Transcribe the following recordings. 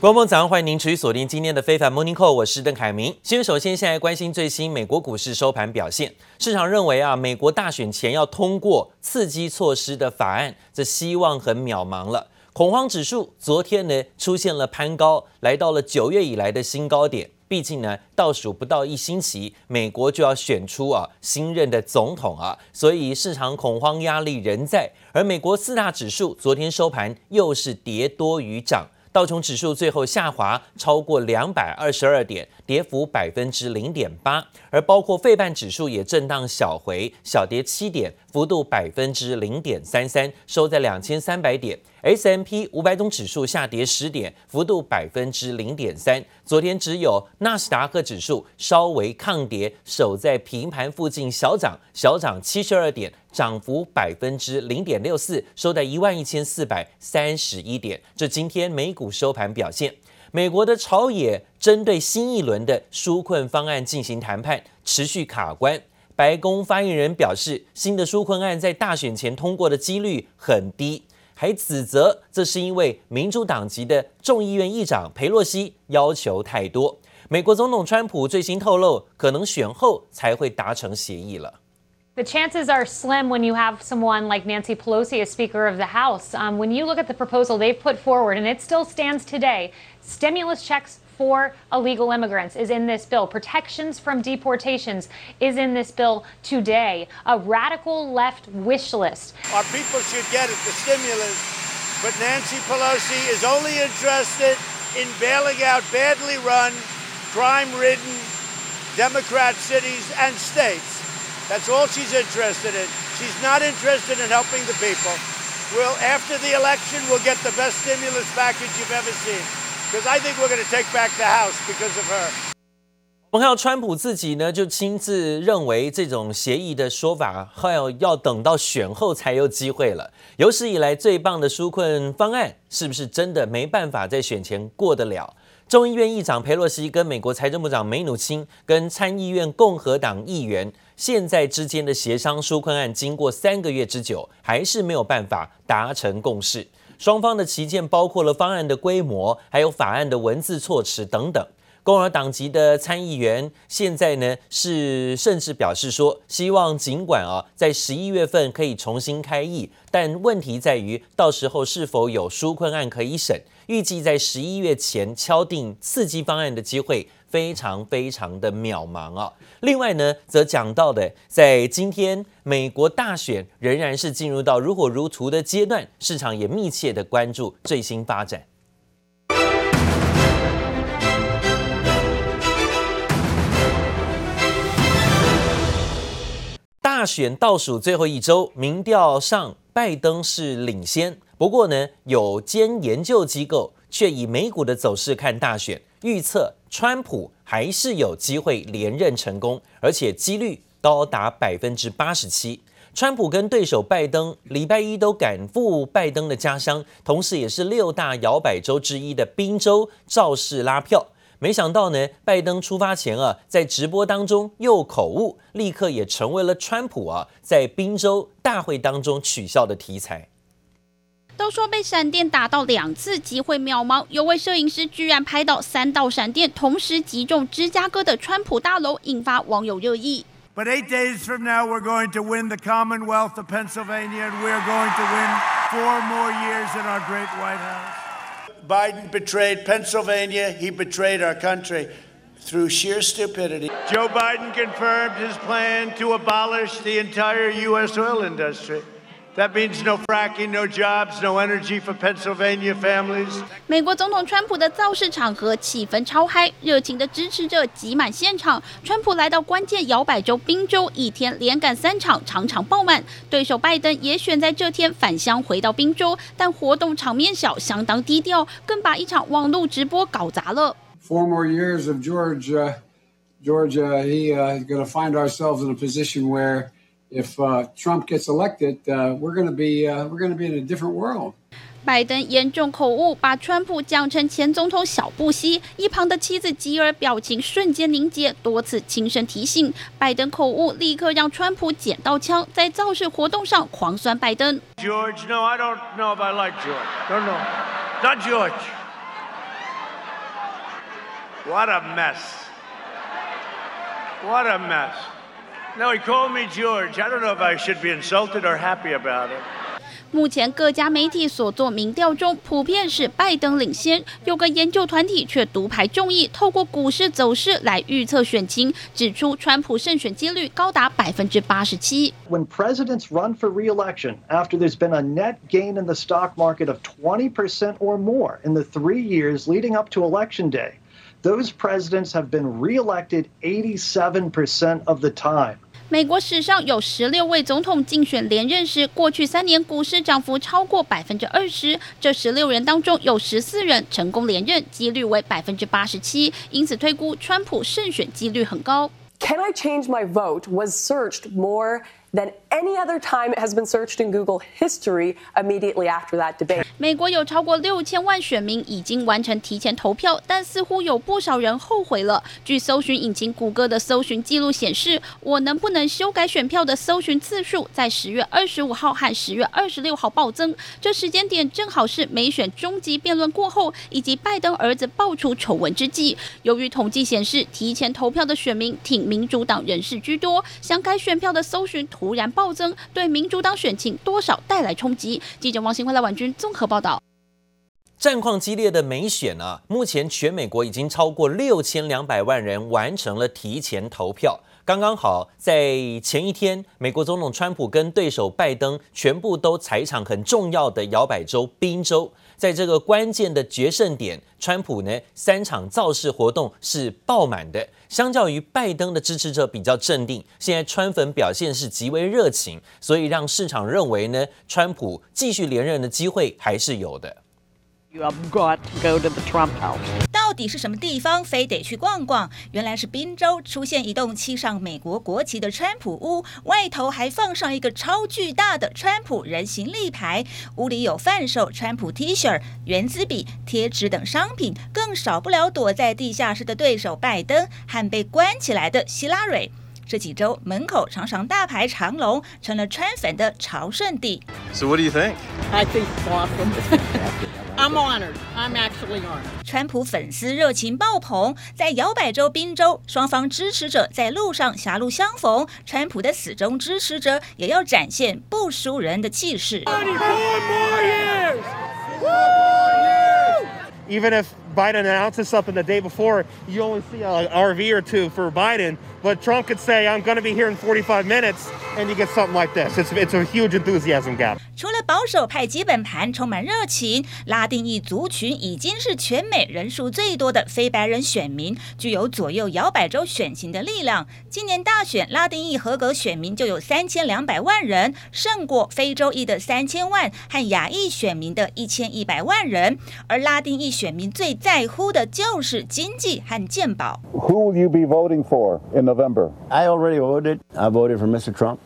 观众早上欢迎您持续锁定今天的非凡 Morning Call，我是邓凯明。先首先现在关心最新美国股市收盘表现。市场认为啊，美国大选前要通过刺激措施的法案，这希望很渺茫了。恐慌指数昨天呢出现了攀高，来到了九月以来的新高点。毕竟呢，倒数不到一星期，美国就要选出啊新任的总统啊，所以市场恐慌压力仍在。而美国四大指数昨天收盘又是跌多于涨。道琼指数最后下滑超过两百二十二点，跌幅百分之零点八，而包括费半指数也震荡小回，小跌七点，幅度百分之零点三三，收在两千三百点。S&P 五百种指数下跌十点，幅度百分之零点三。昨天只有纳斯达克指数稍微抗跌，守在平盘附近小涨，小涨七十二点，涨幅百分之零点六四，收在一万一千四百三十一点。这今天美股收盘表现，美国的朝野针对新一轮的纾困方案进行谈判，持续卡关。白宫发言人表示，新的纾困案在大选前通过的几率很低。还指责这是因为民主党籍的众议院议长裴洛西要求太多。美国总统川普最新透露，可能选后才会达成协议了。The chances are slim when you have someone like Nancy Pelosi as Speaker of the House. Um, when you look at the proposal they've put forward, and it still stands today, stimulus checks. for illegal immigrants is in this bill. Protections from deportations is in this bill today. A radical left wish list. Our people should get it, the stimulus. But Nancy Pelosi is only interested in bailing out badly run, crime ridden Democrat cities and states. That's all she's interested in. She's not interested in helping the people. We'll, after the election, we'll get the best stimulus package you've ever seen. Because I think we're going to take back the house because of her. 我们看到川普自己呢，就亲自认为这种协议的说法，还要要等到选后才有机会了。有史以来最棒的纾困方案，是不是真的没办法在选前过得了？众议院议长佩洛西跟美国财政部长梅努钦跟参议院共和党议员现在之间的协商纾困案，经过三个月之久，还是没有办法达成共识。双方的旗舰包括了方案的规模，还有法案的文字措辞等等。共和党籍的参议员现在呢是甚至表示说，希望尽管啊在十一月份可以重新开议，但问题在于到时候是否有纾困案可以审。预计在十一月前敲定刺激方案的机会。非常非常的渺茫啊！另外呢，则讲到的，在今天美国大选仍然是进入到如火如荼的阶段，市场也密切的关注最新发展。大选倒数最后一周，民调上拜登是领先，不过呢，有间研究机构却以美股的走势看大选。预测川普还是有机会连任成功，而且几率高达百分之八十七。川普跟对手拜登礼拜一都赶赴拜登的家乡，同时也是六大摇摆州之一的宾州造势拉票。没想到呢，拜登出发前啊，在直播当中又口误，立刻也成为了川普啊在宾州大会当中取笑的题材。都说被闪电打到两次，机会渺茫。有位摄影师居然拍到三道闪电同时击中芝加哥的川普大楼，引发网友热议。But eight days from now, we're going to win the Commonwealth of Pennsylvania, and we're going to win four more years in our great White House. Biden betrayed Pennsylvania. He betrayed our country through sheer stupidity. Joe Biden confirmed his plan to abolish the entire U.S. oil industry. That means no fracking, no jobs, no energy for Pennsylvania families. 美国总统川普的造势场合气氛超嗨，热情的支持者挤满现场。川普来到关键摇摆州宾州，一天连赶三场，场场爆满。对手拜登也选在这天返乡回到宾州，但活动场面小，相当低调，更把一场网络直播搞砸了。Four more years of George, uh, George, uh, he uh, going to find ourselves in a position where. If Trump gets elected, we're going to be we're going to be in a different world. 拜登严重口误，把川普讲成前总统小布希。一旁的妻子吉尔表情瞬间凝结，多次轻声提醒。拜登口误立刻让川普捡到枪，在造势活动上狂酸拜登。George, no, I don't know if I like George. Don't know, not George. What a mess. What a mess. No, he called me George. I don't know if I should be insulted or happy about it. 目前各家媒体所做民调中，普遍是拜登领先。有个研究团体却独排众议，透过股市走势来预测选情，指出川普胜选几率高达百分之八十七。When presidents run for re-election after there's been a net gain in the stock market of 20% or more in the three years leading up to election day, those presidents have been re-elected 87% of the time. 美国史上有十六位总统竞选连任时，过去三年股市涨幅超过百分之二十。这十六人当中，有十四人成功连任，几率为百分之八十七。因此推估川普胜选几率很高。Can I change my vote? Was searched more than any other time it has been searched in Google history immediately after that debate. 美国有超过六千万选民已经完成提前投票，但似乎有不少人后悔了。据搜寻引擎谷歌的搜寻记录显示，我能不能修改选票的搜寻次数在十月二十五号和十月二十六号暴增。这时间点正好是美选终极辩论过后，以及拜登儿子爆出丑闻之际。由于统计显示，提前投票的选民挺民主党人士居多，想改选票的搜寻突然暴增，对民主党选情多少带来冲击。记者王新辉、赖婉君综合报道。战况激烈的美选啊，目前全美国已经超过六千两百万人完成了提前投票。刚刚好在前一天，美国总统川普跟对手拜登全部都踩场很重要的摇摆州宾州。在这个关键的决胜点，川普呢三场造势活动是爆满的。相较于拜登的支持者比较镇定，现在川粉表现是极为热情，所以让市场认为呢，川普继续连任的机会还是有的。You have got to go to the Trump house. 到底是什么地方，非得去逛逛？原来是宾州出现一栋漆上美国国旗的川普屋，外头还放上一个超巨大的川普人形立牌。屋里有贩售川普 T 恤、原子笔、贴纸等商品，更少不了躲在地下室的对手拜登和被关起来的希拉蕊。这几周门口常常大排长龙，成了川粉的朝圣地。So what do you think? I think awesome. I'm honored. I'm actually honored. 川普粉丝热情爆棚，在摇摆州宾州，双方支持者在路上狭路相逢。川普的死忠支持者也要展现不输人的气势。Even if Biden announces something the day before, you only see an RV or two for Biden. But Trump could say, I'm going to be here in 45 minutes, and you get something like this. It's, it's a huge enthusiasm gap. 除了保守派基本盘充满热情，拉丁裔族群已经是全美人数最多的非白人选民，具有左右摇摆州选情的力量。今年大选，拉丁裔合格选民就有三千两百万人，胜过非洲裔的三千万和亚裔选民的一千一百万人。而拉丁裔选民最在乎的就是经济和健保。Who will you be voting for in November? I already voted. I voted for Mr. Trump.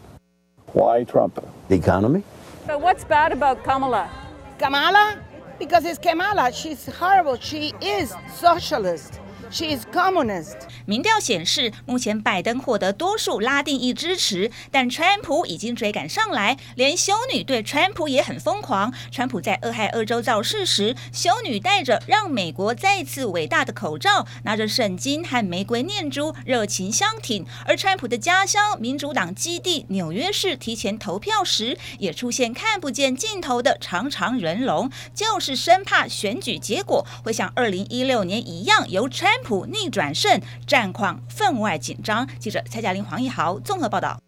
Why Trump? The economy. But what's bad about Kamala? Kamala? Because it's Kamala. She's horrible. She is socialist. She is communist. 民调显示，目前拜登获得多数拉丁裔支持，但川普已经追赶上来，连修女对川普也很疯狂。川普在俄亥俄州造势时，修女戴着“让美国再次伟大”的口罩，拿着圣经和玫瑰念珠，热情相挺。而川普的家乡民主党基地纽约市提前投票时，也出现看不见尽头的长长人龙，就是生怕选举结果会像二零一六年一样由川普逆转胜。战况分外紧张。记者蔡嘉玲、黄奕豪综合报道。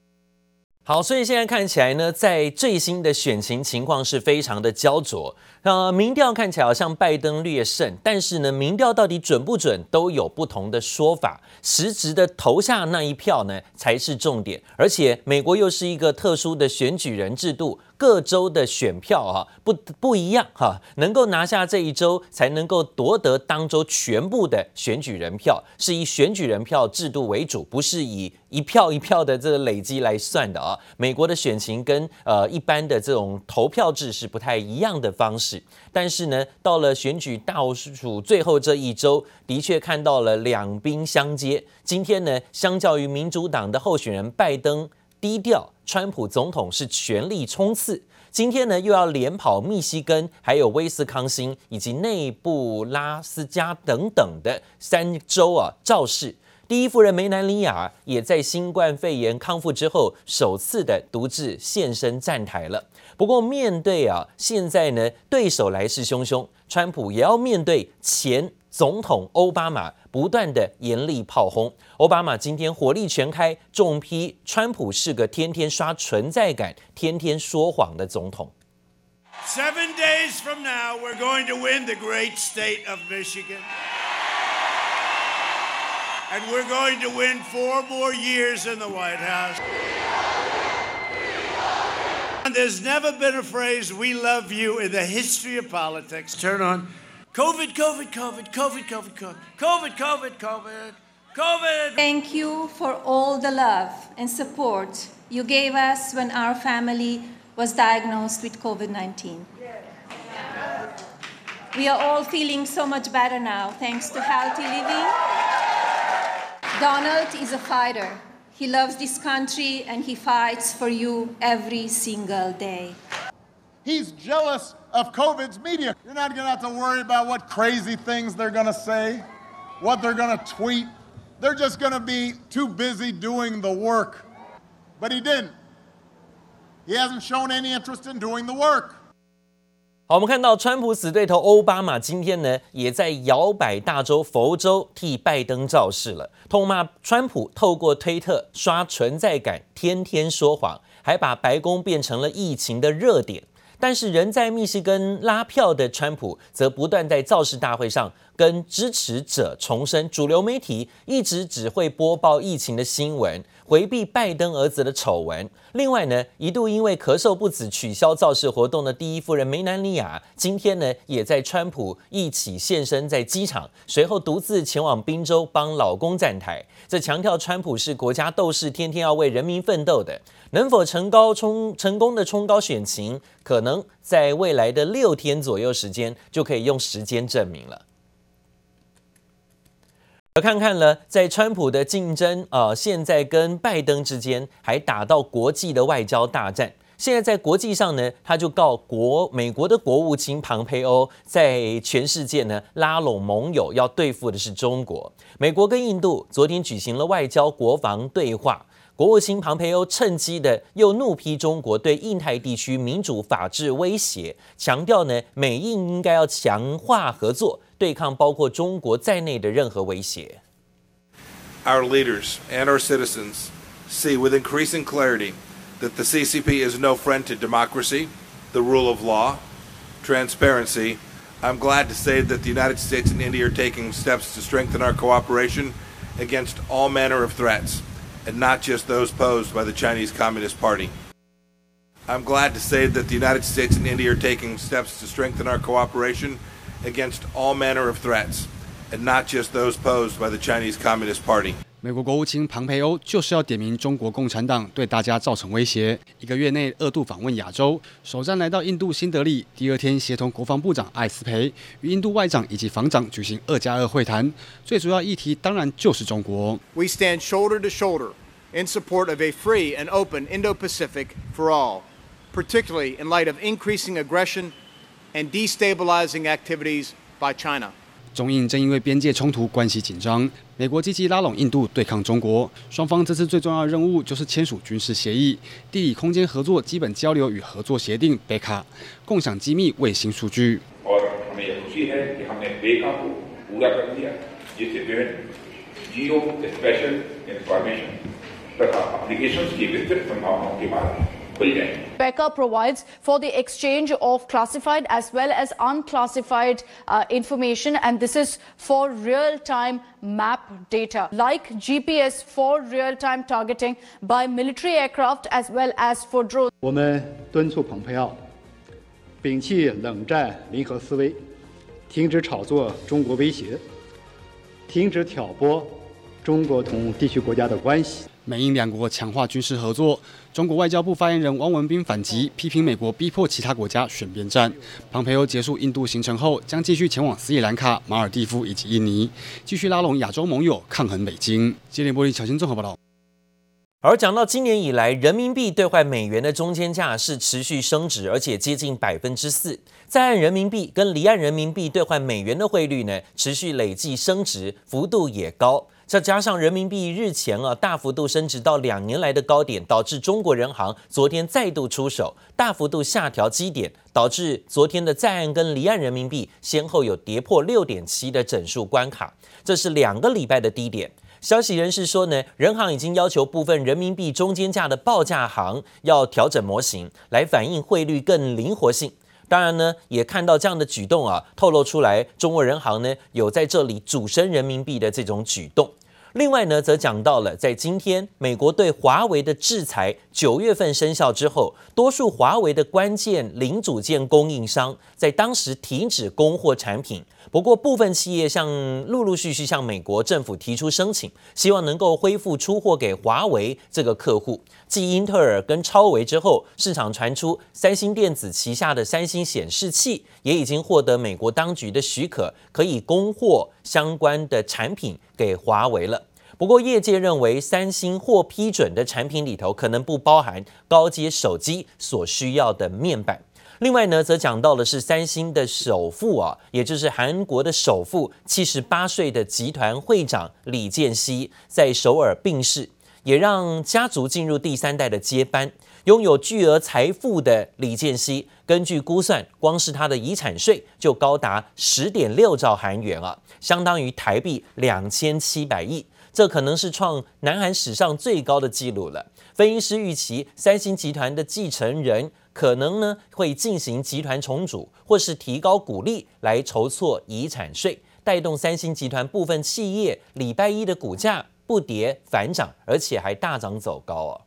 好，所以现在看起来呢，在最新的选情情况是非常的焦灼。呃，民调看起来好像拜登略胜，但是呢，民调到底准不准都有不同的说法。实质的投下那一票呢，才是重点。而且美国又是一个特殊的选举人制度。各州的选票啊不不一样哈，能够拿下这一州才能够夺得当州全部的选举人票，是以选举人票制度为主，不是以一票一票的这个累积来算的啊。美国的选情跟呃一般的这种投票制是不太一样的方式，但是呢，到了选举倒数最后这一周，的确看到了两兵相接。今天呢，相较于民主党的候选人拜登低调。川普总统是全力冲刺，今天呢又要连跑密西根、还有威斯康星以及内布拉斯加等等的三州啊造势。第一夫人梅兰妮亚也在新冠肺炎康复之后，首次的独自现身站台了。不过，面对啊现在呢对手来势汹汹，川普也要面对前总统奥巴马不断的严厉炮轰。奥巴马今天火力全开，重批川普是个天天刷存在感、天天说谎的总统。Seven days from now, we're going to win the great state of Michigan. And we're going to win four more years in the White House. And there's never been a phrase, we love you, in the history of politics. Turn on. COVID, COVID, COVID, COVID, COVID, COVID, COVID, COVID, COVID. Thank you for all the love and support you gave us when our family was diagnosed with COVID 19. We are all feeling so much better now thanks to healthy living. Donald is a fighter. He loves this country and he fights for you every single day. He's jealous of COVID's media. You're not going to have to worry about what crazy things they're going to say, what they're going to tweet. They're just going to be too busy doing the work. But he didn't. He hasn't shown any interest in doing the work. 好，我们看到川普死对头奥巴马今天呢，也在摇摆大州佛州替拜登造势了，痛骂川普透过推特刷存在感，天天说谎，还把白宫变成了疫情的热点。但是，人在密西根拉票的川普，则不断在造势大会上跟支持者重申，主流媒体一直只会播报疫情的新闻。回避拜登儿子的丑闻。另外呢，一度因为咳嗽不止取消造势活动的第一夫人梅兰妮亚，今天呢也在川普一起现身在机场，随后独自前往宾州帮老公站台。这强调川普是国家斗士，天天要为人民奋斗的。能否成高冲成功的冲高选情，可能在未来的六天左右时间就可以用时间证明了。而看看了，在川普的竞争、呃，现在跟拜登之间还打到国际的外交大战。现在在国际上呢，他就告国美国的国务卿庞培欧在全世界呢拉拢盟友，要对付的是中国。美国跟印度昨天举行了外交国防对话。国务卿庞培欧趁机的又怒批中国对印太地区民主法治威胁，强调呢美印应该要强化合作，对抗包括中国在内的任何威胁。Our leaders and our citizens see with increasing clarity that the CCP is no friend to democracy, the rule of law, transparency. I'm glad to say that the United States and India are taking steps to strengthen our cooperation against all manner of threats. and not just those posed by the Chinese Communist Party. I'm glad to say that the United States and India are taking steps to strengthen our cooperation against all manner of threats, and not just those posed by the Chinese Communist Party. 美国国务卿庞培欧就是要点名中国共产党对大家造成威胁。一个月内二度访问亚洲，首站来到印度新德里，第二天协同国防部长艾斯培与印度外长以及防长举行二加二会谈。最主要议题当然就是中国。We stand shoulder to shoulder in support of a free and open Indo-Pacific for all, particularly in light of increasing aggression and destabilizing activities by China. 中印正因为边界冲突关系紧张，美国积极拉拢印度对抗中国。双方这次最重要的任务就是签署军事协议、地理空间合作基本交流与合作协定 （BECA），共享机密卫星数据。BECA provides for the exchange of classified as well as unclassified uh, information, and this is for real-time map data, like GPS for real-time targeting by military aircraft as well as for drones. 我们敦促蓬佩奥摒弃冷战零和思维，停止炒作中国威胁，停止挑拨中国同地区国家的关系。 美英两国强化军事合作。中国外交部发言人汪文斌反击，批评美国逼迫其他国家选边站。庞培欧结束印度行程后，将继续前往斯里兰卡、马尔地夫以及印尼，继续拉拢亚洲盟友，抗衡北京。接连玻璃，小新综合报道。而讲到今年以来，人民币兑换美元的中间价是持续升值，而且接近百分之四。在岸人民币跟离岸人民币兑换美元的汇率呢，持续累计升值，幅度也高。再加上人民币日前啊大幅度升值到两年来的高点，导致中国人行昨天再度出手，大幅度下调基点，导致昨天的在岸跟离岸人民币先后有跌破六点七的整数关卡，这是两个礼拜的低点。消息人士说呢，人行已经要求部分人民币中间价的报价行要调整模型，来反映汇率更灵活性。当然呢，也看到这样的举动啊，透露出来中国人行呢有在这里主升人民币的这种举动。另外呢，则讲到了在今天美国对华为的制裁九月份生效之后，多数华为的关键零组件供应商在当时停止供货产品。不过，部分企业向陆陆续续向美国政府提出申请，希望能够恢复出货给华为这个客户。继英特尔跟超微之后，市场传出三星电子旗下的三星显示器也已经获得美国当局的许可，可以供货相关的产品给华为了。不过，业界认为三星获批准的产品里头可能不包含高阶手机所需要的面板。另外呢，则讲到的是三星的首富啊，也就是韩国的首富，七十八岁的集团会长李健熙在首尔病逝，也让家族进入第三代的接班。拥有巨额财富的李健熙，根据估算，光是他的遗产税就高达十点六兆韩元啊，相当于台币两千七百亿，这可能是创南韩史上最高的纪录了。分析师预期，三星集团的继承人。可能呢会进行集团重组，或是提高股利来筹措遗产税，带动三星集团部分企业礼拜一的股价不跌反涨，而且还大涨走高哦。